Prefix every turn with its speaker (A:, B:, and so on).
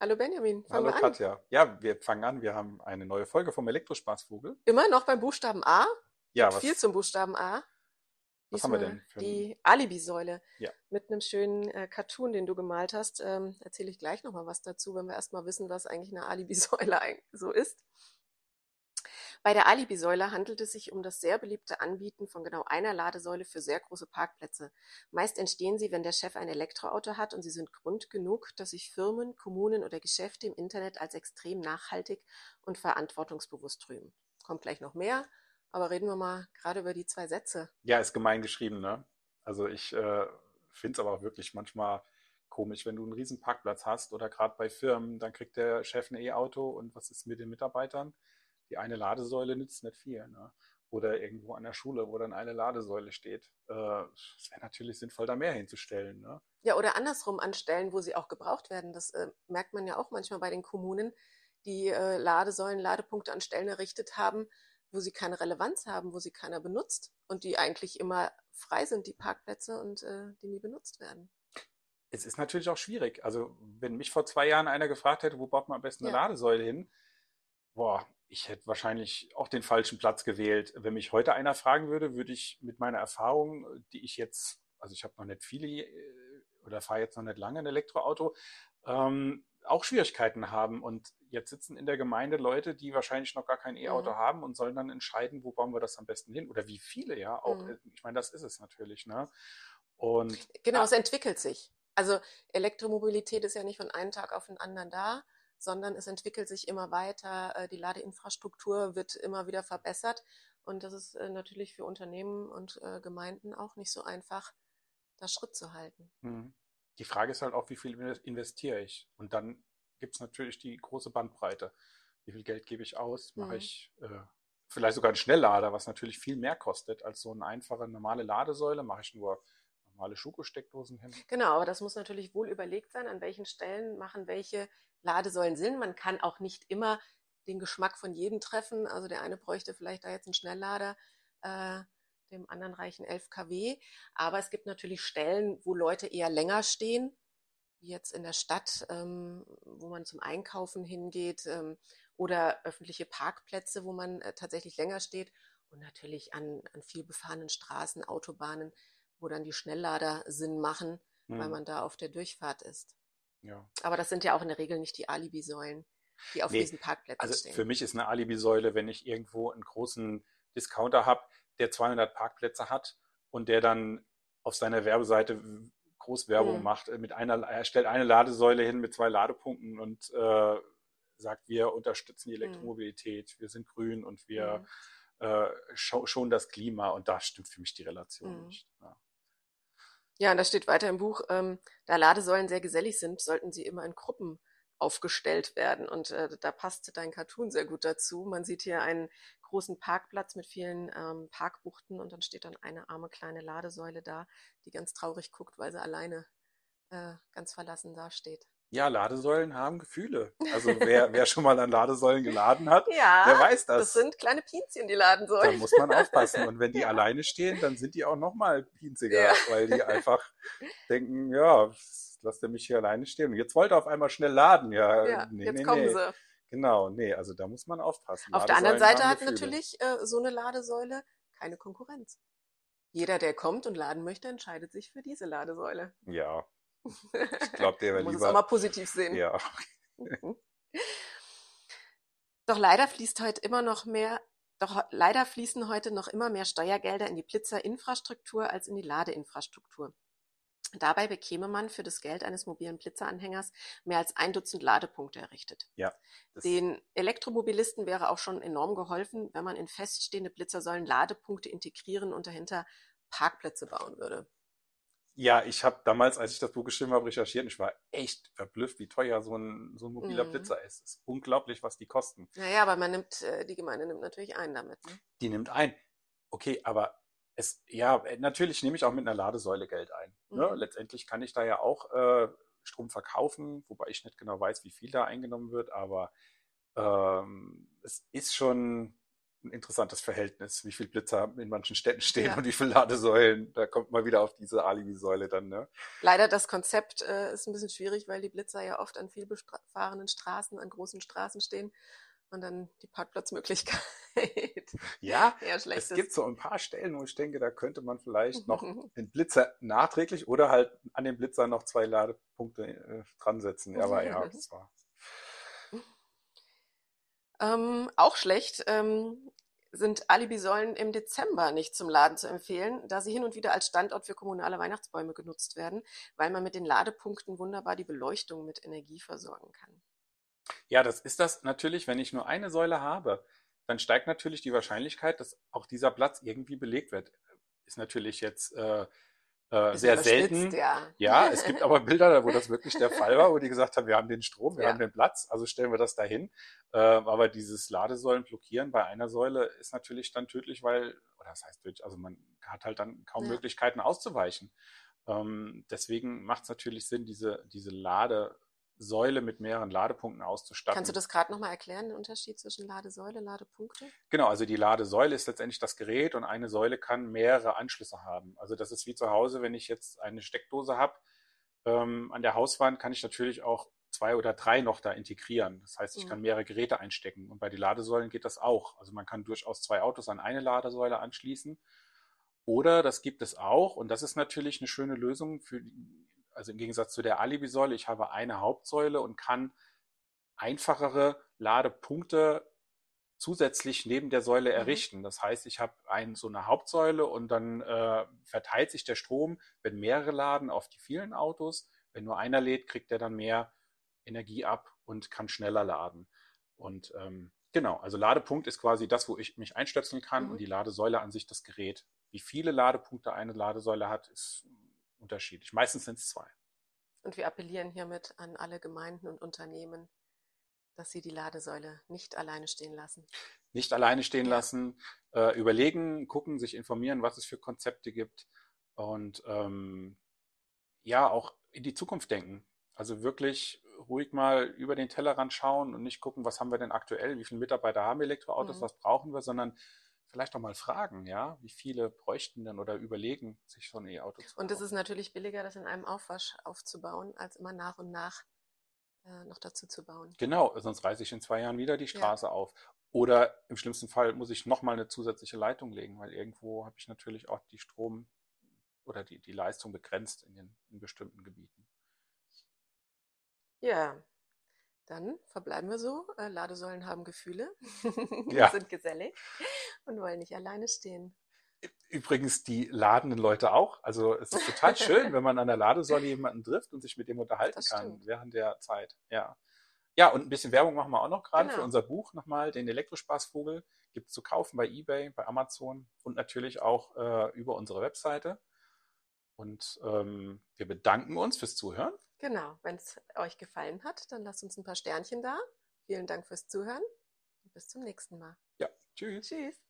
A: Hallo Benjamin, fangen
B: Hallo
A: wir an.
B: Katja. Ja, wir fangen an. Wir haben eine neue Folge vom Elektrospaßvogel.
A: Immer noch beim Buchstaben A.
B: Ja,
A: Viel
B: was,
A: zum Buchstaben A.
B: was haben wir
A: Diesmal
B: denn für
A: Die Alibi-Säule
B: Ja.
A: mit einem schönen äh, Cartoon, den du gemalt hast. Ähm, Erzähle ich gleich nochmal was dazu, wenn wir erstmal wissen, was eigentlich eine Alibi-Säule so ist. Bei der Alibi-Säule handelt es sich um das sehr beliebte Anbieten von genau einer Ladesäule für sehr große Parkplätze. Meist entstehen sie, wenn der Chef ein Elektroauto hat und sie sind Grund genug, dass sich Firmen, Kommunen oder Geschäfte im Internet als extrem nachhaltig und verantwortungsbewusst rühmen. Kommt gleich noch mehr, aber reden wir mal gerade über die zwei Sätze.
B: Ja, ist gemein geschrieben, ne? Also ich äh, finde es aber auch wirklich manchmal komisch, wenn du einen riesen Parkplatz hast oder gerade bei Firmen, dann kriegt der Chef ein E-Auto und was ist mit den Mitarbeitern? Die eine Ladesäule nützt nicht viel, ne? Oder irgendwo an der Schule, wo dann eine Ladesäule steht. Äh, es wäre natürlich sinnvoll, da mehr hinzustellen, ne?
A: Ja, oder andersrum an Stellen, wo sie auch gebraucht werden. Das äh, merkt man ja auch manchmal bei den Kommunen, die äh, Ladesäulen, Ladepunkte an Stellen errichtet haben, wo sie keine Relevanz haben, wo sie keiner benutzt und die eigentlich immer frei sind, die Parkplätze und äh, die nie benutzt werden.
B: Es ist natürlich auch schwierig. Also, wenn mich vor zwei Jahren einer gefragt hätte, wo baut man am besten eine
A: Ja.
B: Ladesäule hin, boah, ich hätte wahrscheinlich auch den falschen Platz gewählt. Wenn mich heute einer fragen würde, würde ich mit meiner Erfahrung, die ich jetzt, also ich habe noch nicht viele äh, oder fahre jetzt noch nicht lange ein Elektroauto, ähm, auch Schwierigkeiten haben. Und jetzt sitzen in der Gemeinde Leute, die wahrscheinlich noch gar kein E-Auto
A: Mhm.
B: haben und sollen dann entscheiden, wo bauen wir das am besten hin oder wie viele ja auch.
A: Mhm.
B: Ich meine, das ist es natürlich, ne? Und
A: Genau,
B: ah,
A: es entwickelt sich. Also Elektromobilität ist ja nicht von einem Tag auf den anderen da, sondern es entwickelt sich immer weiter. äh, Die Ladeinfrastruktur wird immer wieder verbessert. Und das ist äh, natürlich für Unternehmen und äh, Gemeinden auch nicht so einfach, da Schritt zu halten.
B: Mhm. Die Frage ist halt auch, wie viel inves- investiere ich? Und dann gibt es natürlich die große Bandbreite. Wie viel Geld gebe ich aus? Mache
A: Mhm.
B: ich äh, vielleicht sogar einen Schnelllader, was natürlich viel mehr kostet als so eine einfache normale Ladesäule? Mache ich nur normale Schuko-Steckdosen hin?
A: Genau, aber das muss natürlich wohl überlegt sein, an welchen Stellen machen welche Ladesäulen Sinn. Man kann auch nicht immer den Geschmack von jedem treffen. Also der eine bräuchte vielleicht da jetzt einen Schnelllader, äh, dem anderen reichen 11 kW. Aber es gibt natürlich Stellen, wo Leute eher länger stehen, wie jetzt in der Stadt, ähm, wo man zum Einkaufen hingeht, ähm, oder öffentliche Parkplätze, wo man äh, tatsächlich länger steht. Und natürlich an, an viel befahrenen Straßen, Autobahnen, wo dann die Schnelllader Sinn machen, weil
B: Hm,
A: man da auf der Durchfahrt ist.
B: ja.
A: Aber das sind ja auch in der Regel nicht die Alibi-Säulen, die auf
B: Nee,
A: diesen Parkplätzen
B: also
A: stehen.
B: für mich ist eine Alibi-Säule, wenn ich irgendwo einen großen Discounter habe, der 200 Parkplätze hat und der dann auf seiner Werbeseite groß Werbung
A: Mhm.
B: macht, äh, mit einer, er stellt eine Ladesäule hin mit zwei Ladepunkten und äh, sagt, wir unterstützen die
A: Mhm.
B: Elektromobilität, wir sind grün und wir
A: Mhm.
B: äh, scho schonen das Klima und da stimmt für mich die Relation
A: Mhm.
B: nicht. Ja.
A: Ja, und da steht weiter im Buch, ähm, da Ladesäulen sehr gesellig sind, sollten sie immer in Gruppen aufgestellt werden. Und äh, da passt dein Cartoon sehr gut dazu. Man sieht hier einen großen Parkplatz mit vielen ähm, Parkbuchten und dann steht dann eine arme kleine Ladesäule da, die ganz traurig guckt, weil sie alleine äh, ganz verlassen dasteht.
B: Ja, Ladesäulen haben Gefühle. Also wer, wer schon mal an Ladesäulen geladen hat, der
A: Ja,
B: weiß
A: das
B: das.
A: sind kleine Pinzchen, die
B: Da
A: Ladensäulen.
B: muss man aufpassen. Und wenn die
A: Ja.
B: alleine stehen, dann sind die auch noch mal pinziger,
A: Ja.
B: weil die einfach denken, ja, lasst er mich hier alleine stehen. Und jetzt wollte er auf einmal schnell laden. Ja,
A: Ja,
B: nee,
A: jetzt
B: nee,
A: kommen
B: nee.
A: sie.
B: Genau, nee, also da muss man aufpassen.
A: Auf der anderen
B: Ladesäulen
A: Seite hat
B: Gefühle.
A: natürlich äh, so eine Ladesäule keine Konkurrenz. Jeder, der kommt und laden möchte, entscheidet sich für diese Ladesäule.
B: Ja, ich glaube, der wäre
A: Man muss es auch
B: lieber.
A: mal positiv sehen.
B: Ja.
A: Doch leider fließt heute immer noch mehr, doch leider fließen heute noch immer mehr Steuergelder in die Blitzerinfrastruktur als in die Ladeinfrastruktur. Dabei bekäme man für das Geld eines mobilen Blitzeranhängers mehr als ein Dutzend Ladepunkte errichtet.
B: ja.
A: Den Elektromobilisten wäre auch schon enorm geholfen, wenn man in feststehende Blitzersäulen Ladepunkte integrieren und dahinter Parkplätze bauen würde.
B: Ja, ich habe damals, als ich das Buch geschrieben habe, recherchiert und ich war echt verblüfft, wie teuer so ein, so ein mobiler
A: Mhm.
B: Blitzer ist. Es ist unglaublich, was die kosten.
A: Naja, aber man nimmt, äh, die Gemeinde nimmt natürlich ein damit. Ne?
B: die nimmt ein. Okay, aber es, ja, natürlich nehme ich auch mit einer Ladesäule Geld ein. Ne?
A: Mhm.
B: Letztendlich kann ich da ja auch äh, Strom verkaufen, wobei ich nicht genau weiß, wie viel da eingenommen wird, aber ähm, es ist schon ein interessantes Verhältnis, wie viele Blitzer in manchen Städten stehen
A: Ja.
B: und wie viele Ladesäulen. Da kommt man wieder auf diese Alibi-Säule dann, ne?
A: Leider das Konzept äh, ist ein bisschen schwierig, weil die Blitzer ja oft an viel befahrenen Straßen, an großen Straßen stehen und dann die Parkplatzmöglichkeit
B: Ja,
A: eher schlecht
B: es gibt so ein paar Stellen, wo ich denke, da könnte man vielleicht noch den Blitzer nachträglich oder halt an den Blitzer noch zwei Ladepunkte äh, dran setzen. Ja, aber ja, das war.
A: Ähm, auch schlecht ähm, sind Alibi-Säulen im Dezember nicht zum Laden zu empfehlen, da sie hin und wieder als Standort für kommunale Weihnachtsbäume genutzt werden, weil man mit den Ladepunkten wunderbar die Beleuchtung mit Energie versorgen kann.
B: Ja, das ist das natürlich, wenn ich nur eine Säule habe, dann steigt natürlich die Wahrscheinlichkeit, dass auch dieser Platz irgendwie belegt wird. Ist natürlich jetzt äh, äh, sehr selten.
A: Ja.
B: Ja, es gibt aber Bilder, wo das wirklich der Fall war, wo die gesagt haben, wir haben den Strom, wir
A: Ja.
B: haben den Platz, also stellen wir das dahin. Äh, aber dieses Ladesäulen blockieren bei einer Säule ist natürlich dann tödlich, weil, oder das heißt also man hat halt dann kaum
A: Ja.
B: Möglichkeiten auszuweichen. Ähm, deswegen macht es natürlich Sinn, diese, diese Ladesäule mit mehreren Ladepunkten auszustatten.
A: Kannst du das gerade nochmal erklären, den Unterschied zwischen Ladesäule, Ladepunkte?
B: Genau, also die Ladesäule ist letztendlich das Gerät und eine Säule kann mehrere Anschlüsse haben. Also das ist wie zu Hause, wenn ich jetzt eine Steckdose habe, ähm, an der Hauswand kann ich natürlich auch zwei oder drei noch da integrieren. Das heißt, ich
A: Mhm.
B: kann mehrere Geräte einstecken. Und bei den Ladesäulen geht das auch. Also man kann durchaus zwei Autos an eine Ladesäule anschließen. Oder das gibt es auch, und das ist natürlich eine schöne Lösung für, die- also im Gegensatz zu der Alibi-Säule, ich habe eine Hauptsäule und kann einfachere Ladepunkte zusätzlich neben der Säule
A: Mhm.
B: errichten. Das heißt, ich habe ein, so eine Hauptsäule und dann äh, verteilt sich der Strom, wenn mehrere laden, auf die vielen Autos. Wenn nur einer lädt, kriegt er dann mehr Energie ab und kann schneller laden. Und ähm, genau, also Ladepunkt ist quasi das, wo ich mich einstöpseln kann
A: Mhm.
B: und die Ladesäule an sich das Gerät. Wie viele Ladepunkte eine Ladesäule hat, ist unterschiedlich. Meistens sind es zwei.
A: Und wir appellieren hiermit an alle Gemeinden und Unternehmen, dass sie die Ladesäule nicht alleine stehen lassen.
B: nicht alleine stehen lassen, äh, überlegen, gucken, sich informieren, was es für Konzepte gibt und ähm, ja, auch in die Zukunft denken. Also wirklich ruhig mal über den Tellerrand schauen und nicht gucken, was haben wir denn aktuell, wie viele Mitarbeiter haben Elektroautos,
A: Mhm.
B: was brauchen wir, sondern vielleicht auch mal fragen, ja, wie viele bräuchten denn oder überlegen, sich so ein E-Auto zu
A: Und es
B: kaufen.
A: ist natürlich billiger, das in einem Aufwasch aufzubauen, als immer nach und nach äh, noch dazu zu bauen.
B: Genau, sonst reiße ich in zwei Jahren wieder die
A: Ja.
B: Straße auf. Oder im schlimmsten Fall muss ich nochmal eine zusätzliche Leitung legen, weil irgendwo habe ich natürlich auch die Strom oder die, die Leistung begrenzt in den in bestimmten Gebieten.
A: Ja, dann verbleiben wir so. Äh, Ladesäulen haben Gefühle,
B: Ja.
A: sind gesellig und wollen nicht alleine stehen.
B: Übrigens die ladenden Leute auch. Also es ist total schön, wenn man an der Ladesäule jemanden trifft und sich mit dem unterhalten kann während der Zeit. Ja. Ja, und ein bisschen Werbung machen wir auch noch gerade für
A: Genau.
B: unser Buch nochmal, den Elektrospaßvogel. Gibt es zu kaufen bei eBay, bei Amazon und natürlich auch äh, über unsere Webseite. Und ähm, wir bedanken uns fürs Zuhören.
A: Genau, wenn es euch gefallen hat, dann lasst uns ein paar Sternchen da. Vielen Dank fürs Zuhören und bis zum nächsten Mal.
B: Ja, tschüss.
A: Tschüss.